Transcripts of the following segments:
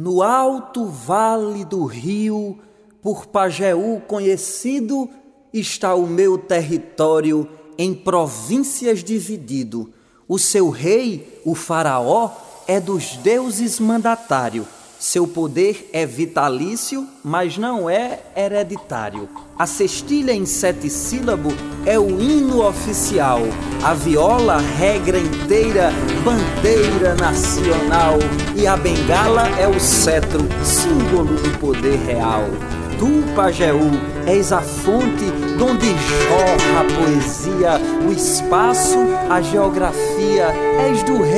No alto vale do rio, por Pajeú conhecido, está o meu território em províncias dividido. O seu rei, o Faraó, é dos deuses mandatário. Seu poder é vitalício, mas não é hereditário. A cestilha em sete sílabos é o hino oficial. A viola, regra inteira, bandeira nacional. E a bengala é o cetro, símbolo do poder real. Tu, Pajeú, és a fonte donde jorra a poesia, o espaço, a geografia, és do rei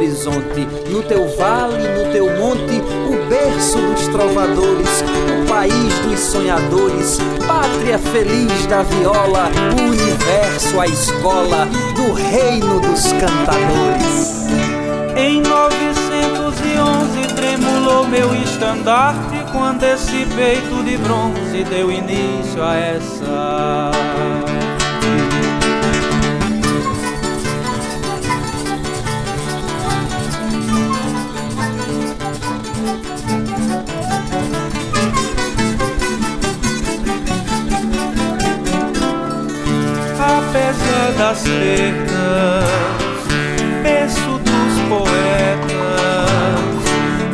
horizonte, no teu vale, no teu monte, o berço dos trovadores, o país dos sonhadores, pátria feliz da viola, o universo, a escola do reino dos cantadores. Em 911 tremulou meu estandarte quando esse peito de bronze deu início a essa. Apesar das perdas, berço dos poetas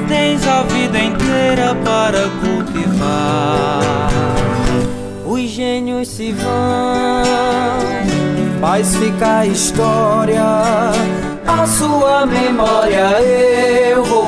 tens a vida inteira para cultivar. Os gênios se vão, faz ficar a história. A sua memória eu vou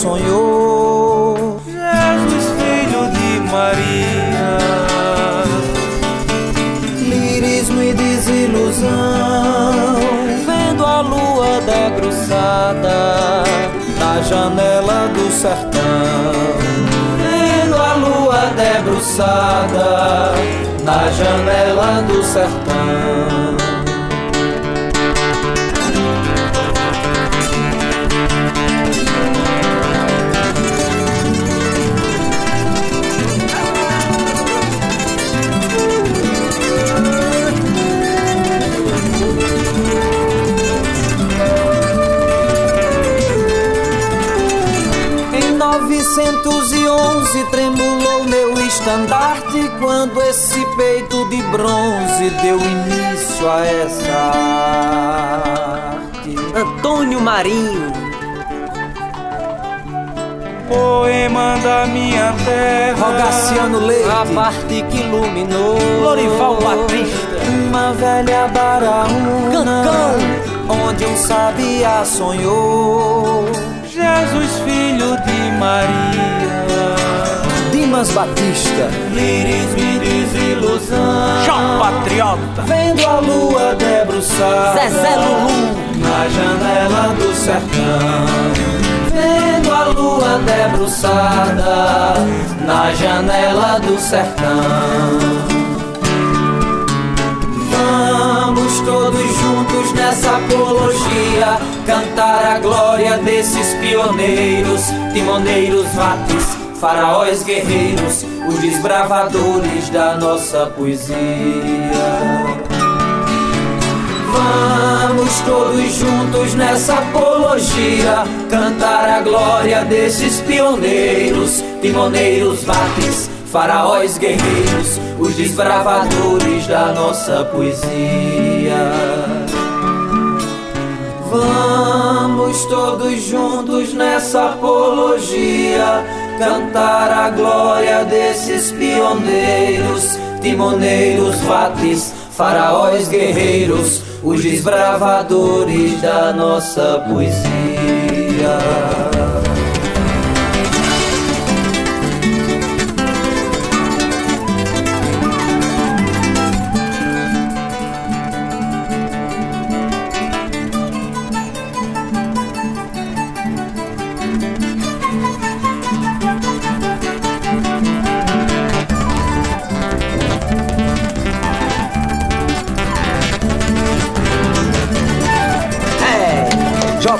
sonhou. Jesus, filho de Maria, lirismo e desilusão, vendo a lua debruçada na janela do sertão. Vendo a lua debruçada na janela do sertão. 911 tremulou meu estandarte quando esse peito de bronze deu início a essa arte. Antônio Marinho, poema da minha terra. Rogaciano Leite, A parte que iluminou Lorival Batista, uma velha baraúna Cancão. onde um sabiá sonhou. Jesus, Dimas Batista, Lirismo e desilusão. João Patriota, Vendo a lua debruçada Zezé Lulu, na janela do sertão. Vendo a lua debruçada na janela do sertão. Vamos todos juntos nessa apologia cantar a glória desses pioneiros, timoneiros, vates, faraós guerreiros, os desbravadores da nossa poesia. Vamos todos juntos nessa apologia cantar a glória desses pioneiros, timoneiros, vates, faraós guerreiros, os desbravadores da nossa poesia. Vamos todos juntos nessa apologia cantar a glória desses pioneiros, timoneiros, vates, faraós guerreiros, os desbravadores da nossa poesia.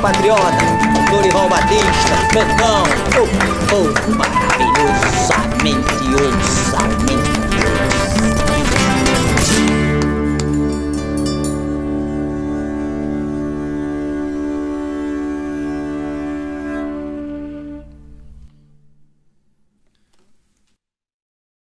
patriota, Dorival Batista, Cancão, oh, oh, maravilhosamente, ouçamente.